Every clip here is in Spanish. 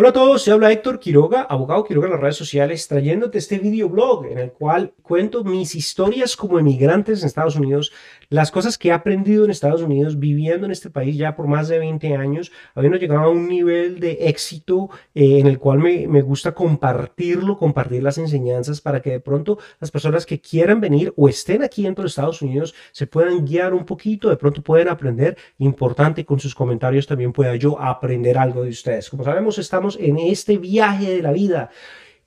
Hola a todos, se habla Héctor Quiroga, abogado Quiroga en las redes sociales, trayéndote este videoblog en el cual cuento mis historias como emigrantes en Estados Unidos, las cosas que he aprendido en Estados Unidos viviendo en este país ya por más de 20 años, habiendo llegado a un nivel de éxito eh, en el cual me, me gusta compartirlo, compartir las enseñanzas para que de pronto las personas que quieran venir o estén aquí dentro de Estados Unidos se puedan guiar un poquito, de pronto pueden aprender. Importante con sus comentarios también pueda yo aprender algo de ustedes. Como sabemos, estamos en este viaje de la vida.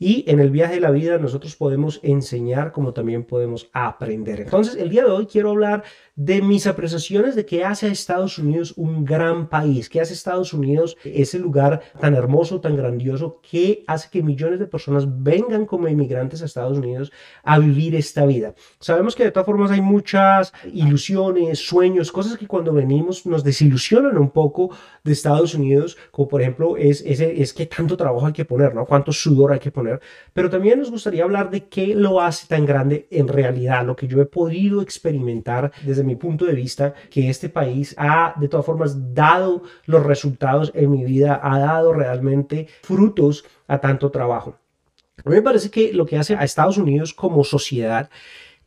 Y en el viaje de la vida nosotros podemos enseñar como también podemos aprender. Entonces, el día de hoy quiero hablar de mis apreciaciones de qué hace a Estados Unidos un gran país, qué hace Estados Unidos ese lugar tan hermoso, tan grandioso, que hace que millones de personas vengan como inmigrantes a Estados Unidos a vivir esta vida. Sabemos que de todas formas hay muchas ilusiones, sueños, cosas que cuando venimos nos desilusionan un poco de Estados Unidos, como por ejemplo es, ese, es que tanto trabajo hay que poner, ¿no? Cuánto sudor hay que poner. Pero también nos gustaría hablar de qué lo hace tan grande en realidad, lo que yo he podido experimentar desde mi punto de vista, que este país ha de todas formas dado los resultados en mi vida, ha dado realmente frutos a tanto trabajo. A mí me parece que lo que hace a Estados Unidos como sociedad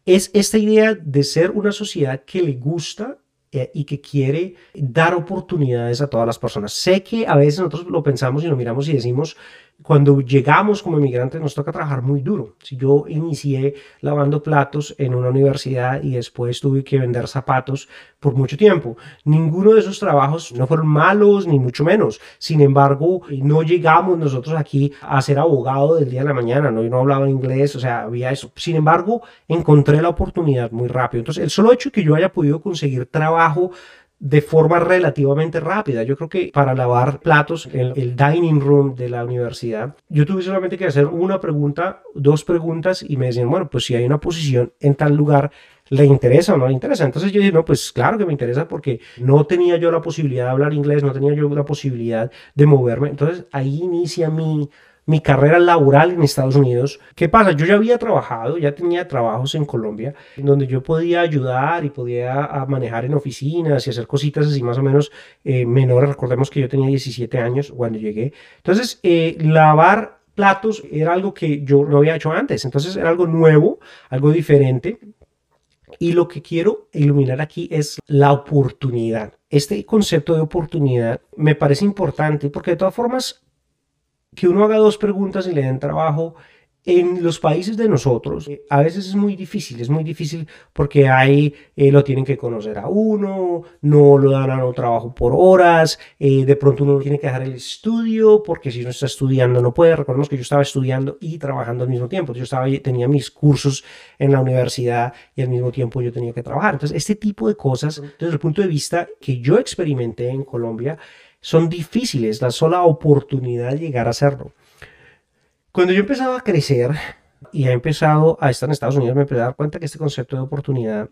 es esta idea de ser una sociedad que le gusta eh, y que quiere dar oportunidades a todas las personas. Sé que a veces nosotros lo pensamos y lo miramos y decimos, cuando llegamos como inmigrantes nos toca trabajar muy duro. Si yo inicié lavando platos en una universidad y después tuve que vender zapatos por mucho tiempo, ninguno de esos trabajos no fueron malos ni mucho menos. Sin embargo, no llegamos nosotros aquí a ser abogado del día de la mañana, no, no hablaba inglés, o sea, había eso. Sin embargo, encontré la oportunidad muy rápido. Entonces, el solo hecho que yo haya podido conseguir trabajo de forma relativamente rápida. Yo creo que para lavar platos en el dining room de la universidad, yo tuve solamente que hacer una pregunta, dos preguntas y me decían, bueno, pues si hay una posición en tal lugar, ¿le interesa o no le interesa? Entonces yo dije, no, pues claro que me interesa porque no tenía yo la posibilidad de hablar inglés, no tenía yo la posibilidad de moverme. Entonces ahí inicia mi mi carrera laboral en Estados Unidos. ¿Qué pasa? Yo ya había trabajado, ya tenía trabajos en Colombia, en donde yo podía ayudar y podía manejar en oficinas y hacer cositas así más o menos eh, menores. Recordemos que yo tenía 17 años cuando llegué. Entonces, eh, lavar platos era algo que yo no había hecho antes. Entonces, era algo nuevo, algo diferente. Y lo que quiero iluminar aquí es la oportunidad. Este concepto de oportunidad me parece importante porque de todas formas que uno haga dos preguntas y le den trabajo en los países de nosotros eh, a veces es muy difícil, es muy difícil porque ahí eh, lo tienen que conocer a uno, no lo dan a un trabajo por horas, eh, de pronto uno tiene que dejar el estudio porque si no está estudiando no puede. Recordemos que yo estaba estudiando y trabajando al mismo tiempo, yo estaba, tenía mis cursos en la universidad y al mismo tiempo yo tenía que trabajar. Entonces, este tipo de cosas, desde el punto de vista que yo experimenté en Colombia, son difíciles, la sola oportunidad de llegar a hacerlo. Cuando yo empezaba a crecer y he empezado a estar en Estados Unidos, me empecé a dar cuenta que este concepto de oportunidad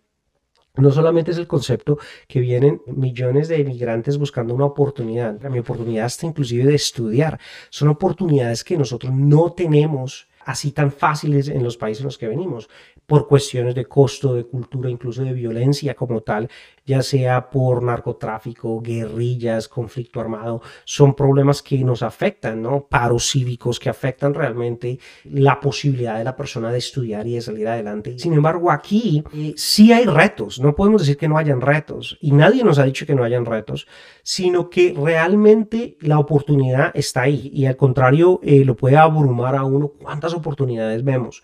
no solamente es el concepto que vienen millones de emigrantes buscando una oportunidad, mi oportunidad hasta inclusive de estudiar, son oportunidades que nosotros no tenemos así tan fáciles en los países en los que venimos por cuestiones de costo, de cultura, incluso de violencia como tal, ya sea por narcotráfico, guerrillas, conflicto armado, son problemas que nos afectan, ¿no? Paros cívicos que afectan realmente la posibilidad de la persona de estudiar y de salir adelante. Sin embargo, aquí sí hay retos, no podemos decir que no hayan retos, y nadie nos ha dicho que no hayan retos, sino que realmente la oportunidad está ahí, y al contrario, eh, lo puede abrumar a uno cuántas oportunidades vemos.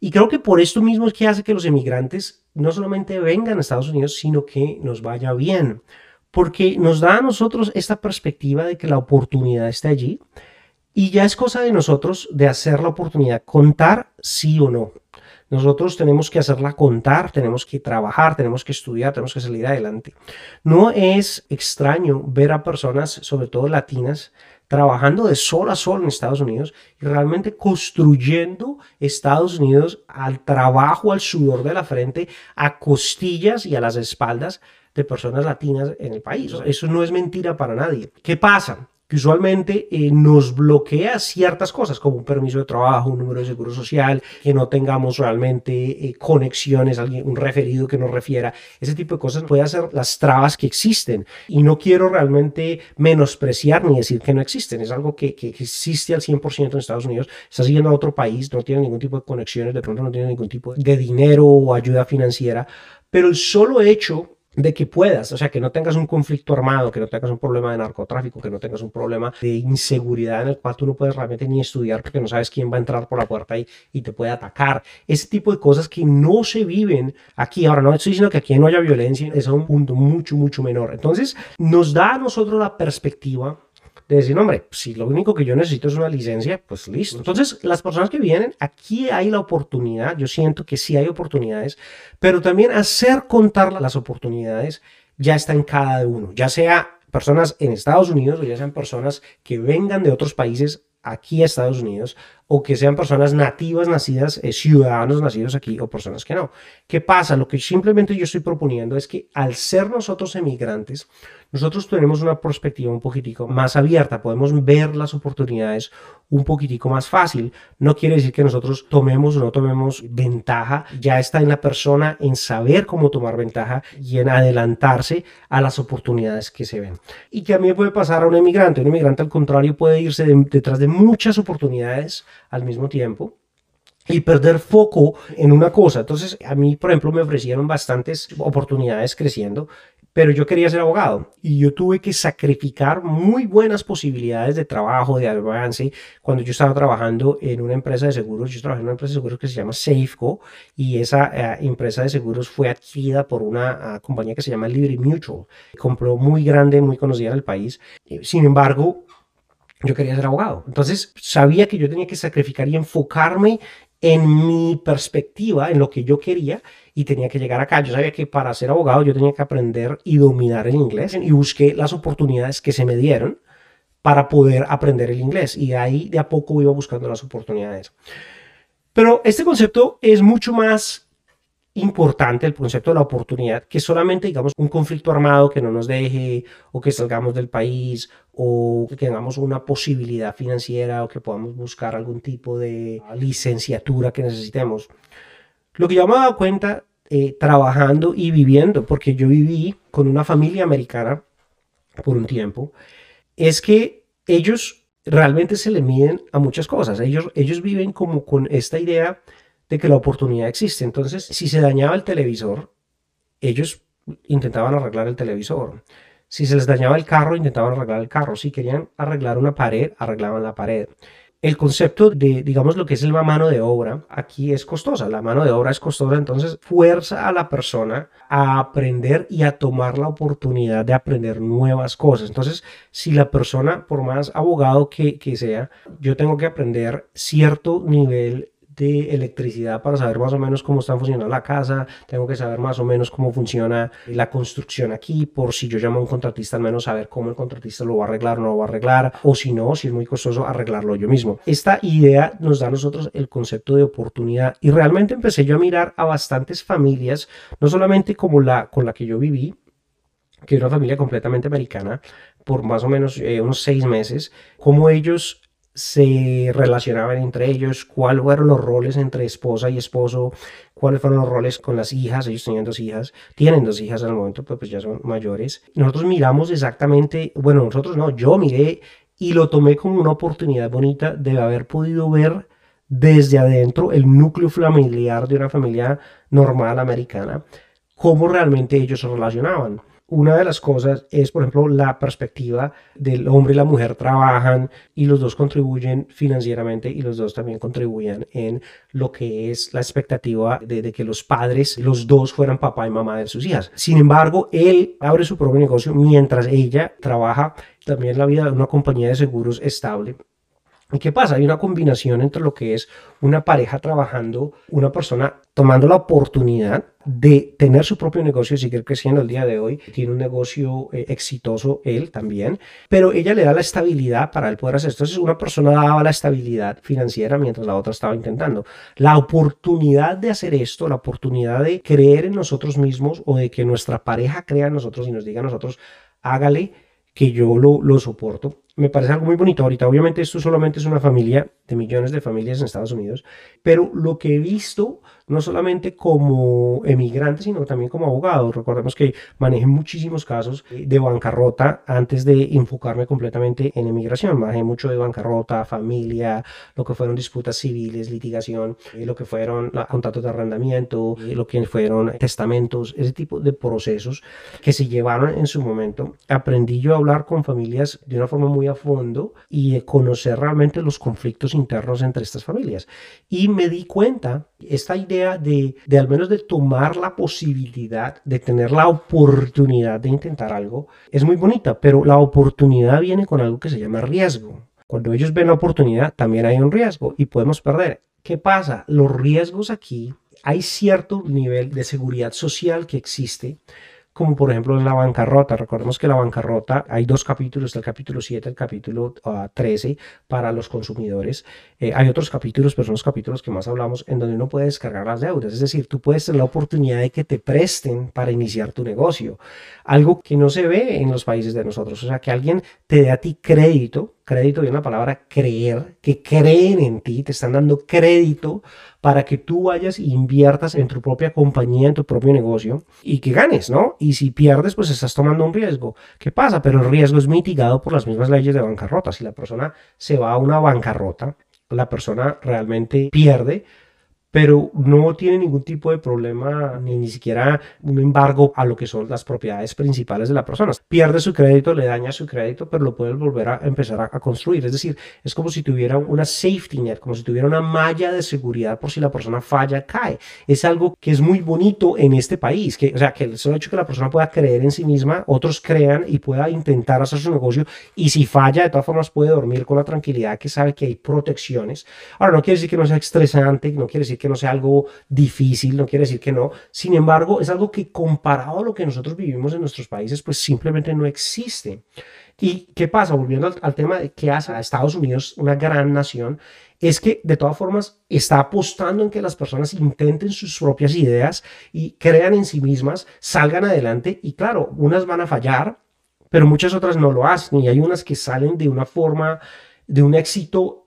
Y creo que por esto mismo es que hace que los emigrantes no solamente vengan a Estados Unidos, sino que nos vaya bien, porque nos da a nosotros esta perspectiva de que la oportunidad está allí y ya es cosa de nosotros de hacer la oportunidad, contar sí o no. Nosotros tenemos que hacerla contar, tenemos que trabajar, tenemos que estudiar, tenemos que salir adelante. No es extraño ver a personas, sobre todo latinas, trabajando de sol a sol en Estados Unidos y realmente construyendo Estados Unidos al trabajo, al sudor de la frente, a costillas y a las espaldas de personas latinas en el país. Eso no es mentira para nadie. ¿Qué pasa? Que usualmente eh, nos bloquea ciertas cosas, como un permiso de trabajo, un número de seguro social, que no tengamos realmente eh, conexiones, alguien, un referido que nos refiera. Ese tipo de cosas puede ser las trabas que existen. Y no quiero realmente menospreciar ni decir que no existen. Es algo que, que existe al 100% en Estados Unidos. Estás yendo a otro país, no tiene ningún tipo de conexiones, de pronto no tiene ningún tipo de dinero o ayuda financiera. Pero el solo hecho de que puedas, o sea, que no tengas un conflicto armado, que no tengas un problema de narcotráfico, que no tengas un problema de inseguridad en el cual tú no puedes realmente ni estudiar porque no sabes quién va a entrar por la puerta y, y te puede atacar. Ese tipo de cosas que no se viven aquí. Ahora, no estoy diciendo que aquí no haya violencia, es un punto mucho, mucho menor. Entonces, nos da a nosotros la perspectiva de decir, hombre, si lo único que yo necesito es una licencia, pues listo. Entonces, las personas que vienen, aquí hay la oportunidad, yo siento que sí hay oportunidades, pero también hacer contar las oportunidades ya está en cada uno, ya sea personas en Estados Unidos o ya sean personas que vengan de otros países aquí a Estados Unidos o que sean personas nativas, nacidas, eh, ciudadanos nacidos aquí o personas que no. ¿Qué pasa? Lo que simplemente yo estoy proponiendo es que al ser nosotros emigrantes, nosotros tenemos una perspectiva un poquitico más abierta, podemos ver las oportunidades un poquitico más fácil. No quiere decir que nosotros tomemos o no tomemos ventaja, ya está en la persona en saber cómo tomar ventaja y en adelantarse a las oportunidades que se ven. Y que a mí puede pasar a un emigrante, un emigrante al contrario puede irse detrás de muchas oportunidades al mismo tiempo y perder foco en una cosa. Entonces, a mí, por ejemplo, me ofrecieron bastantes oportunidades creciendo pero yo quería ser abogado y yo tuve que sacrificar muy buenas posibilidades de trabajo, de avance. Cuando yo estaba trabajando en una empresa de seguros, yo trabajé en una empresa de seguros que se llama Safeco y esa eh, empresa de seguros fue adquirida por una ah, compañía que se llama Liberty Mutual. Compró muy grande, muy conocida en el país. Sin embargo, yo quería ser abogado. Entonces sabía que yo tenía que sacrificar y enfocarme en mi perspectiva, en lo que yo quería y tenía que llegar acá. Yo sabía que para ser abogado yo tenía que aprender y dominar el inglés y busqué las oportunidades que se me dieron para poder aprender el inglés y ahí de a poco iba buscando las oportunidades. Pero este concepto es mucho más importante, el concepto de la oportunidad, que solamente, digamos, un conflicto armado que no nos deje o que salgamos del país o que tengamos una posibilidad financiera o que podamos buscar algún tipo de licenciatura que necesitemos. Lo que yo me he dado cuenta eh, trabajando y viviendo, porque yo viví con una familia americana por un tiempo, es que ellos realmente se le miden a muchas cosas. Ellos, ellos viven como con esta idea de que la oportunidad existe. Entonces, si se dañaba el televisor, ellos intentaban arreglar el televisor. Si se les dañaba el carro, intentaban arreglar el carro. Si querían arreglar una pared, arreglaban la pared el concepto de, digamos, lo que es la mano de obra, aquí es costosa. La mano de obra es costosa, entonces fuerza a la persona a aprender y a tomar la oportunidad de aprender nuevas cosas. Entonces, si la persona, por más abogado que, que sea, yo tengo que aprender cierto nivel de electricidad para saber más o menos cómo está funcionando la casa, tengo que saber más o menos cómo funciona la construcción aquí, por si yo llamo a un contratista, al menos saber cómo el contratista lo va a arreglar o no lo va a arreglar, o si no, si es muy costoso, arreglarlo yo mismo. Esta idea nos da a nosotros el concepto de oportunidad y realmente empecé yo a mirar a bastantes familias, no solamente como la con la que yo viví, que es una familia completamente americana, por más o menos eh, unos seis meses, como ellos se relacionaban entre ellos, cuáles fueron los roles entre esposa y esposo, cuáles fueron los roles con las hijas, ellos tenían dos hijas, tienen dos hijas al momento, pero pues ya son mayores. Nosotros miramos exactamente, bueno, nosotros no, yo miré y lo tomé como una oportunidad bonita de haber podido ver desde adentro el núcleo familiar de una familia normal americana, cómo realmente ellos se relacionaban. Una de las cosas es, por ejemplo, la perspectiva del hombre y la mujer trabajan y los dos contribuyen financieramente y los dos también contribuyen en lo que es la expectativa de, que los padres, los dos fueran papá y mamá de sus hijas. Sin embargo, él abre su propio negocio mientras ella trabaja también la vida de una compañía de seguros estable ¿Y qué pasa? Hay una combinación entre lo que es una pareja trabajando, una persona tomando la oportunidad de tener su propio negocio y seguir creciendo el día de hoy. Tiene un negocio eh, exitoso él también, pero ella le da la estabilidad para él poder hacer esto. Entonces una persona daba la estabilidad financiera mientras la otra estaba intentando. La oportunidad de hacer esto, la oportunidad de creer en nosotros mismos o de que nuestra pareja crea en nosotros y nos diga a nosotros, hágale que yo lo, lo soporto me parece algo muy bonito. Ahorita, obviamente, esto solamente es una familia de millones de familias en Estados Unidos, pero lo que he visto, no solamente como emigrante, sino también como abogado, recordemos que manejé muchísimos casos de bancarrota antes de enfocarme completamente en emigración. Manejé mucho de bancarrota, familia, lo que fueron disputas civiles, litigación, eh, lo que fueron contratos de arrendamiento, eh, lo que fueron testamentos, ese tipo de procesos que se llevaron en su momento. Aprendí yo a hablar con familias de una forma muy a fondo y de conocer realmente los conflictos internos entre estas familias. Y me di cuenta, esta idea de, de al menos de tomar la posibilidad, de tener la oportunidad de intentar algo, es muy bonita, pero la oportunidad viene con algo que se llama riesgo. Cuando ellos ven la oportunidad, también hay un riesgo y podemos perder. ¿Qué pasa? Los riesgos aquí, hay cierto nivel de seguridad social que existe como por ejemplo la bancarrota. Recordemos que la bancarrota, hay dos capítulos, el capítulo 7, el capítulo 13 ah, para los consumidores. Eh, hay otros capítulos, pero son los capítulos que más hablamos, en donde uno puede descargar las deudas. Es decir, tú puedes tener la oportunidad de que te presten para iniciar tu negocio. Algo que no se ve en los países de nosotros. O sea, que alguien te dé a ti crédito crédito viene la palabra creer, que creen en ti, te están dando crédito para que tú vayas e inviertas en tu propia compañía, en tu propio negocio y que ganes, ¿no? Y si pierdes, pues estás tomando un riesgo. ¿Qué pasa? Pero el riesgo es mitigado por las mismas leyes de bancarrota. Si la persona se va a una bancarrota, la persona realmente pierde, pero no tiene ningún tipo de problema ni ni siquiera un embargo a lo que son las propiedades principales de la persona. Pierde su crédito, le daña su crédito, pero lo puede volver a empezar a, construir. Es decir, es como si tuviera una safety net, como si tuviera una malla de seguridad por si la persona falla, cae. Es algo que es muy bonito en este país, que, o sea, que el solo hecho que la persona pueda creer en sí misma, otros crean y pueda intentar hacer su negocio y si falla, de todas formas puede dormir con la tranquilidad que sabe que hay protecciones. Ahora, no quiere decir que no sea estresante, no quiere decir que no sea algo difícil, no quiere decir que no. Sin embargo, es algo que comparado a lo que nosotros vivimos en nuestros países, pues simplemente no existe. ¿Y qué pasa? Volviendo al, tema de qué hace a Estados Unidos una gran nación, es que de todas formas está apostando en que las personas intenten sus propias ideas y crean en sí mismas, salgan adelante y claro, unas van a fallar, pero muchas otras no lo hacen y hay unas que salen de una forma, de un éxito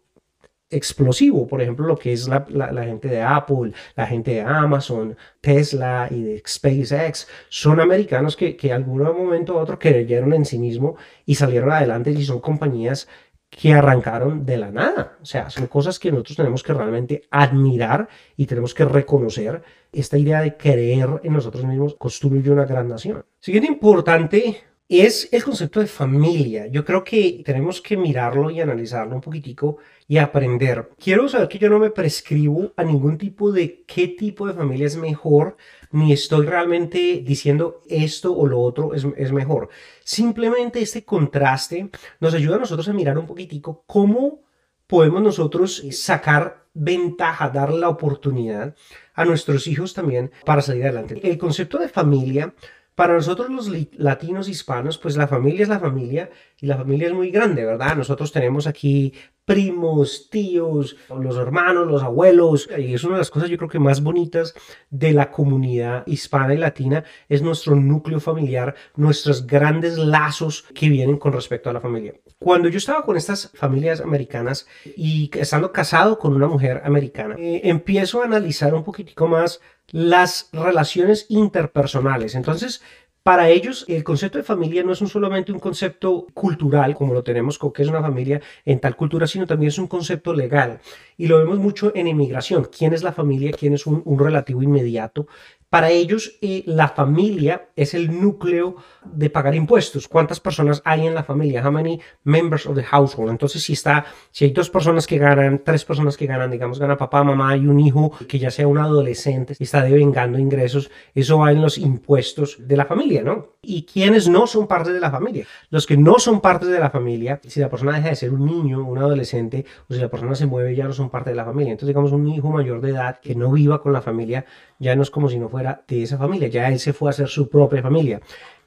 explosivo, por ejemplo, lo que es la, gente de Apple, la gente de Amazon, Tesla y de SpaceX, son americanos que, que algún momento u otro creyeron en sí mismo y salieron adelante y son compañías que arrancaron de la nada. O sea, son cosas que nosotros tenemos que realmente admirar y tenemos que reconocer. Esta idea de creer en nosotros mismos construye una gran nación. Siguiente importante es el concepto de familia. Yo creo que tenemos que mirarlo y analizarlo un poquitico y aprender. Quiero saber que yo no me prescribo a ningún tipo de qué tipo de familia es mejor, ni estoy realmente diciendo esto o lo otro es, es mejor. Simplemente este contraste nos ayuda a nosotros a mirar un poquitico cómo podemos nosotros sacar ventaja, dar la oportunidad a nuestros hijos también para salir adelante. El concepto de familia para nosotros los latinos hispanos, pues la familia es la familia y la familia es muy grande, ¿verdad? Nosotros tenemos aquí primos, tíos, los hermanos, los abuelos, y es una de las cosas yo creo que más bonitas de la comunidad hispana y latina, es nuestro núcleo familiar, nuestros grandes lazos que vienen con respecto a la familia. Cuando yo estaba con estas familias americanas y estando casado con una mujer americana, eh, empiezo a analizar un poquitico más las relaciones interpersonales. Entonces, para ellos, el concepto de familia no es un solamente un concepto cultural, como lo tenemos con que es una familia en tal cultura, sino también es un concepto legal. Y lo vemos mucho en inmigración. ¿Quién es la familia? ¿Quién es un, un relativo inmediato? Para ellos, eh, la familia es el núcleo de pagar impuestos. ¿Cuántas personas hay en la familia? How many members of the household? Entonces, si está, si hay dos personas que ganan, tres personas que ganan, digamos, gana papá, mamá y un hijo que ya sea un adolescente y está devengando ingresos, eso va en los impuestos de la familia, ¿no? Y quienes no son parte de la familia. Los que no son parte de la familia, si la persona deja de ser un niño, un adolescente, o si la persona se mueve, ya no son parte de la familia. Entonces, digamos, un hijo mayor de edad que no viva con la familia, ya no es como si no fuera de esa familia, ya él se fue a hacer su propia familia.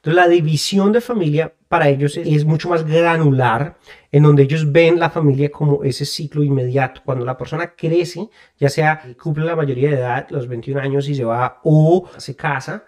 Entonces la división de familia para ellos es, mucho más granular, en donde ellos ven la familia como ese ciclo inmediato. Cuando la persona crece, ya sea cumple la mayoría de edad, los 21 años y se va o se casa,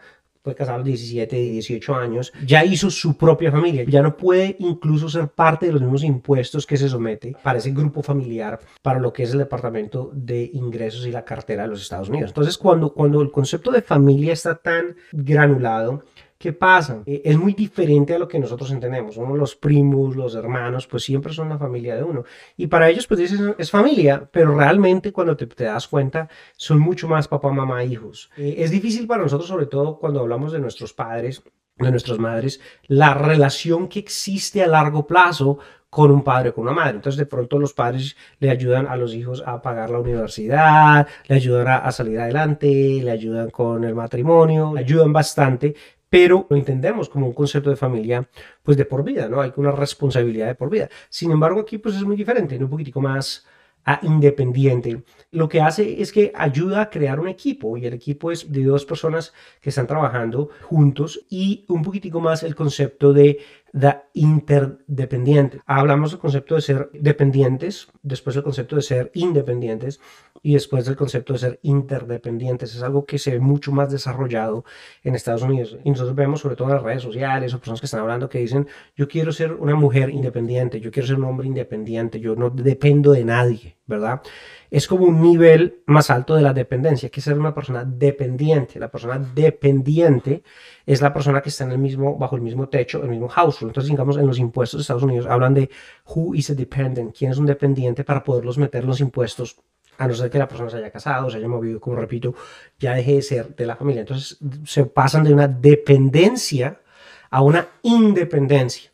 fue casado a los 17, 18 años, ya hizo su propia familia, ya no puede incluso ser parte de los mismos impuestos que se somete para ese grupo familiar, para lo que es el Departamento de Ingresos y la cartera de los Estados Unidos. Entonces, cuando, cuando el concepto de familia está tan granulado, ¿Qué pasa? Eh, es muy diferente a lo que nosotros entendemos. Uno, los primos, los hermanos, pues siempre son la familia de uno. Y para ellos, pues dices, es familia, pero realmente cuando te, das cuenta, son mucho más papá, mamá, hijos. Eh, es difícil para nosotros, sobre todo cuando hablamos de nuestros padres, de nuestras madres, la relación que existe a largo plazo con un padre o con una madre. Entonces de pronto los padres le ayudan a los hijos a pagar la universidad, le ayudan a, a salir adelante, le ayudan con el matrimonio, le ayudan bastante, pero lo entendemos como un concepto de familia, pues de por vida, ¿no? Hay una responsabilidad de por vida. Sin embargo, aquí pues es muy diferente, un poquitico más ah, independiente. Lo que hace es que ayuda a crear un equipo y el equipo es de dos personas que están trabajando juntos y un poquitico más el concepto de da interdependiente. Hablamos del concepto de ser dependientes, después el concepto de ser independientes y después del concepto de ser interdependientes. Es algo que se ve mucho más desarrollado en Estados Unidos. Y nosotros vemos sobre todo en las redes sociales o personas que están hablando que dicen, yo quiero ser una mujer independiente, yo quiero ser un hombre independiente, yo no dependo de nadie, ¿verdad? Es como un nivel más alto de la dependencia, que ser una persona dependiente. La persona dependiente es la persona que está en el mismo, bajo el mismo techo, el mismo household. Entonces, digamos, en los impuestos de Estados Unidos hablan de who is a dependent, quién es un dependiente para poderlos meter los impuestos a no ser que la persona se haya casado, se haya movido, como repito, ya deje de ser de la familia. Entonces, se pasan de una dependencia a una independencia.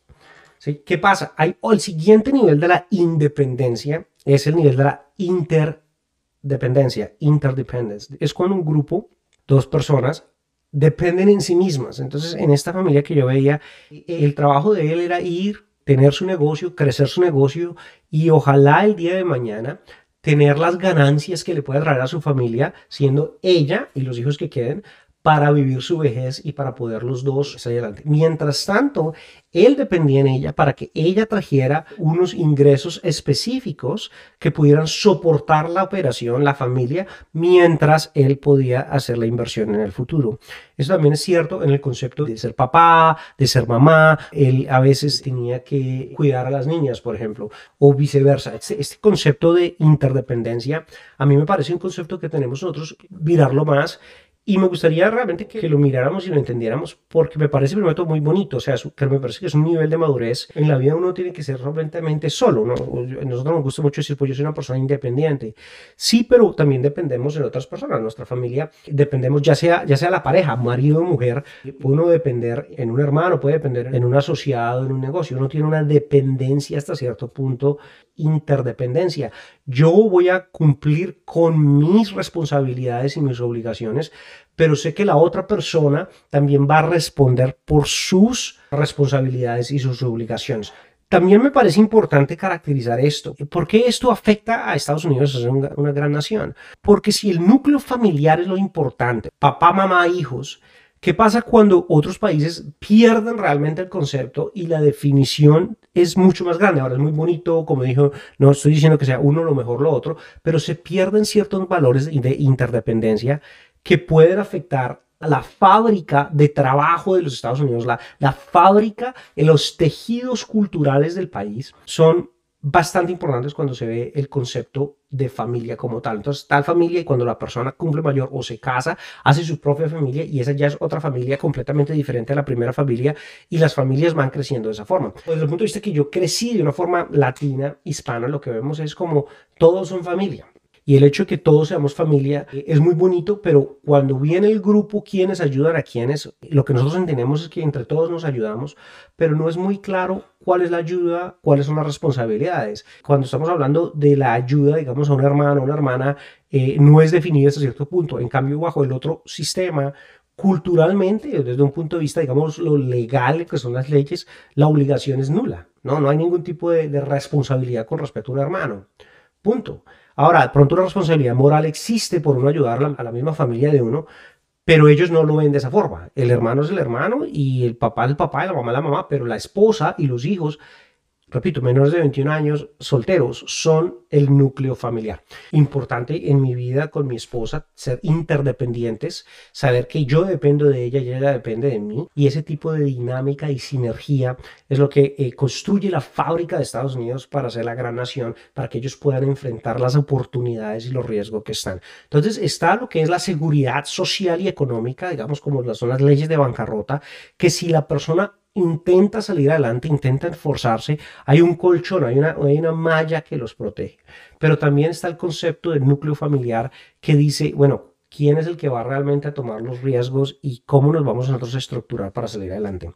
¿Sí? ¿Qué pasa? Hay, el siguiente nivel de la independencia es el nivel de la interdependencia, interdependence. Es cuando un grupo, dos personas, dependen en sí mismas. Entonces, en esta familia que yo veía, el trabajo de él era ir, tener su negocio, crecer su negocio y ojalá el día de mañana tener las ganancias que le puede traer a su familia, siendo ella y los hijos que queden, para vivir su vejez y para poder los dos salir adelante. Mientras tanto, él dependía en ella para que ella trajera unos ingresos específicos que pudieran soportar la operación, la familia, mientras él podía hacer la inversión en el futuro. Eso también es cierto en el concepto de ser papá, de ser mamá. Él a veces tenía que cuidar a las niñas, por ejemplo, o viceversa. Este, este concepto de interdependencia a mí me parece un concepto que tenemos nosotros mirarlo más y me gustaría realmente que, lo miráramos y lo entendiéramos, porque me parece primero muy bonito, o sea, que me parece que es un nivel de madurez. En la vida uno tiene que ser realmente solo, ¿no? A nosotros nos gusta mucho decir, pues yo soy una persona independiente. Sí, pero también dependemos de otras personas, nuestra familia, dependemos ya sea, ya sea la pareja, marido o mujer, puede uno depender en un hermano, puede depender en un asociado, en un negocio, uno tiene una dependencia hasta cierto punto, interdependencia. Yo voy a cumplir con mis responsabilidades y mis obligaciones, pero sé que la otra persona también va a responder por sus responsabilidades y sus obligaciones. También me parece importante caracterizar esto. ¿Por qué esto afecta a Estados Unidos? Es una, una gran nación. Porque si el núcleo familiar es lo importante, papá, mamá, hijos, ¿Qué pasa cuando otros países pierden realmente el concepto y la definición es mucho más grande? Ahora es muy bonito, como dijo, no estoy diciendo que sea uno lo mejor lo otro, pero se pierden ciertos valores de interdependencia que pueden afectar a la fábrica de trabajo de los Estados Unidos, la, la fábrica, los tejidos culturales del país son bastante importantes cuando se ve el concepto de familia como tal. Entonces, tal familia y cuando la persona cumple mayor o se casa, hace su propia familia y esa ya es otra familia completamente diferente a la primera familia y las familias van creciendo de esa forma. Desde el punto de vista que yo crecí de una forma latina, hispana, lo que vemos es como todos son familia. Y el hecho de que todos seamos familia eh, es muy bonito, pero cuando viene el grupo, quienes ayudan a quienes, lo que nosotros entendemos es que entre todos nos ayudamos, pero no es muy claro cuál es la ayuda, cuáles son las responsabilidades. Cuando estamos hablando de la ayuda, digamos, a un hermano o una hermana, eh, no es definida hasta cierto punto. En cambio, bajo el otro sistema, culturalmente, desde un punto de vista, digamos, lo legal, que son las leyes, la obligación es nula. No, no hay ningún tipo de responsabilidad con respecto a un hermano. Punto. Ahora, pronto una responsabilidad moral existe por uno ayudar a la misma familia de uno, pero ellos no lo ven de esa forma. El hermano es el hermano y el papá es el papá y la mamá es la mamá, pero la esposa y los hijos repito, menores de 21 años, solteros, son el núcleo familiar. Importante en mi vida con mi esposa ser interdependientes, saber que yo dependo de ella y ella depende de mí. Y ese tipo de dinámica y sinergia es lo que eh, construye la fábrica de Estados Unidos para ser la gran nación, para que ellos puedan enfrentar las oportunidades y los riesgos que están. Entonces está lo que es la seguridad social y económica, digamos como son las leyes de bancarrota, que si la persona intenta salir adelante, intenta esforzarse, hay un colchón, hay una, malla que los protege. Pero también está el concepto del núcleo familiar que dice, bueno, quién es el que va realmente a tomar los riesgos y cómo nos vamos nosotros a estructurar para salir adelante.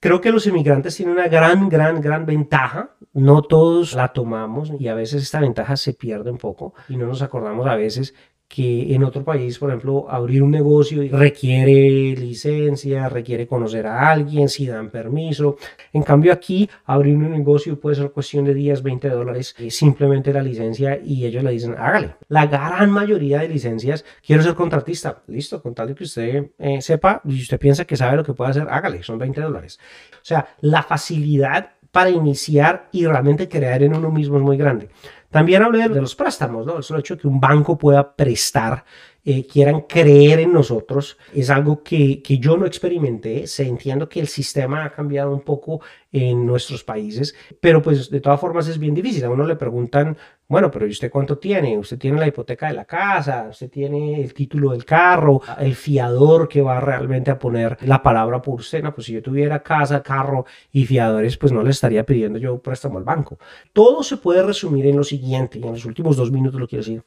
Creo que los inmigrantes tienen una gran, gran, gran ventaja. No todos la tomamos y a veces esta ventaja se pierde un poco y no nos acordamos a veces que en otro país, por ejemplo, abrir un negocio requiere licencia, requiere conocer a alguien, si dan permiso. En cambio aquí, abrir un negocio puede ser cuestión de días, 20 dólares, simplemente la licencia y ellos le dicen, hágale. La gran mayoría de licencias, quiero ser contratista, listo, con tal de que usted eh, sepa y usted piensa que sabe lo que puede hacer, hágale, son 20 dólares. O sea, la facilidad para iniciar y realmente crear en uno mismo es muy grande. También hablé de los préstamos, ¿no? El hecho de que un banco pueda prestar, eh, quieran creer en nosotros, es algo que, que yo no experimenté. Se entiendo que el sistema ha cambiado un poco en nuestros países, pero pues de todas formas es bien difícil. A uno le preguntan, bueno, pero ¿y usted cuánto tiene? Usted tiene la hipoteca de la casa, usted tiene el título del carro, el fiador que va realmente a poner la palabra por usted. No, pues si yo tuviera casa, carro y fiadores, pues no le estaría pidiendo yo préstamo al banco. Todo se puede resumir en lo siguiente, y en los últimos dos minutos lo quiero decir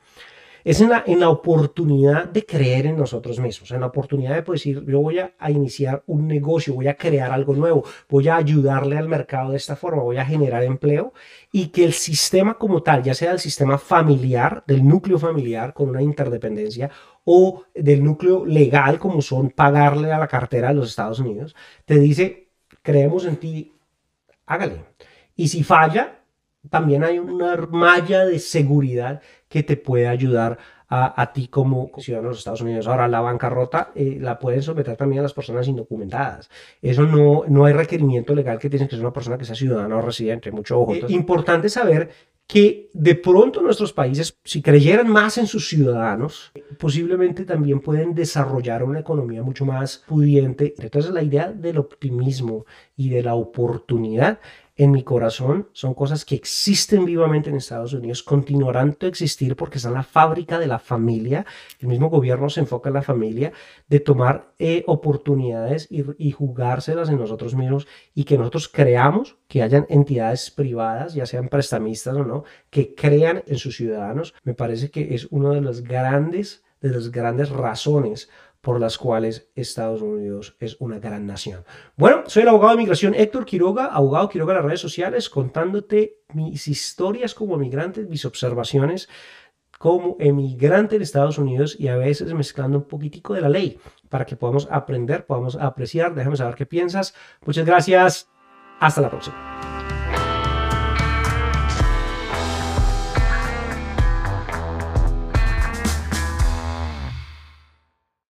es en la, en la oportunidad de creer en nosotros mismos, en la oportunidad de decir, yo voy a, iniciar un negocio, voy a crear algo nuevo, voy a ayudarle al mercado de esta forma, voy a generar empleo y que el sistema como tal, ya sea el sistema familiar, del núcleo familiar con una interdependencia o del núcleo legal como son pagarle a la cartera de los Estados Unidos, te dice, creemos en ti, hágale. Y si falla, también hay una malla de seguridad que te puede ayudar a, ti como ciudadano de los Estados Unidos. Ahora, la bancarrota eh, la pueden someter también a las personas indocumentadas. Eso no, no hay requerimiento legal que tiene que ser una persona que sea ciudadana o residente, mucho ojo. Eh, importante saber que de pronto nuestros países, si creyeran más en sus ciudadanos, posiblemente también pueden desarrollar una economía mucho más pudiente. Entonces la idea del optimismo y de la oportunidad en mi corazón son cosas que existen vivamente en Estados Unidos, continuarán a existir porque son la fábrica de la familia. El mismo gobierno se enfoca en la familia, de tomar eh, oportunidades y, y jugárselas en nosotros mismos y que nosotros creamos que hayan entidades privadas, ya sean prestamistas o no, que crean en sus ciudadanos. Me parece que es uno de los grandes, de las grandes razones por las cuales Estados Unidos es una gran nación. Bueno, soy el abogado de migración Héctor Quiroga, abogado Quiroga en las redes sociales, contándote mis historias como emigrante, mis observaciones como emigrante en Estados Unidos y a veces mezclando un poquitico de la ley para que podamos aprender, podamos apreciar. Déjame saber qué piensas. Muchas gracias. Hasta la próxima.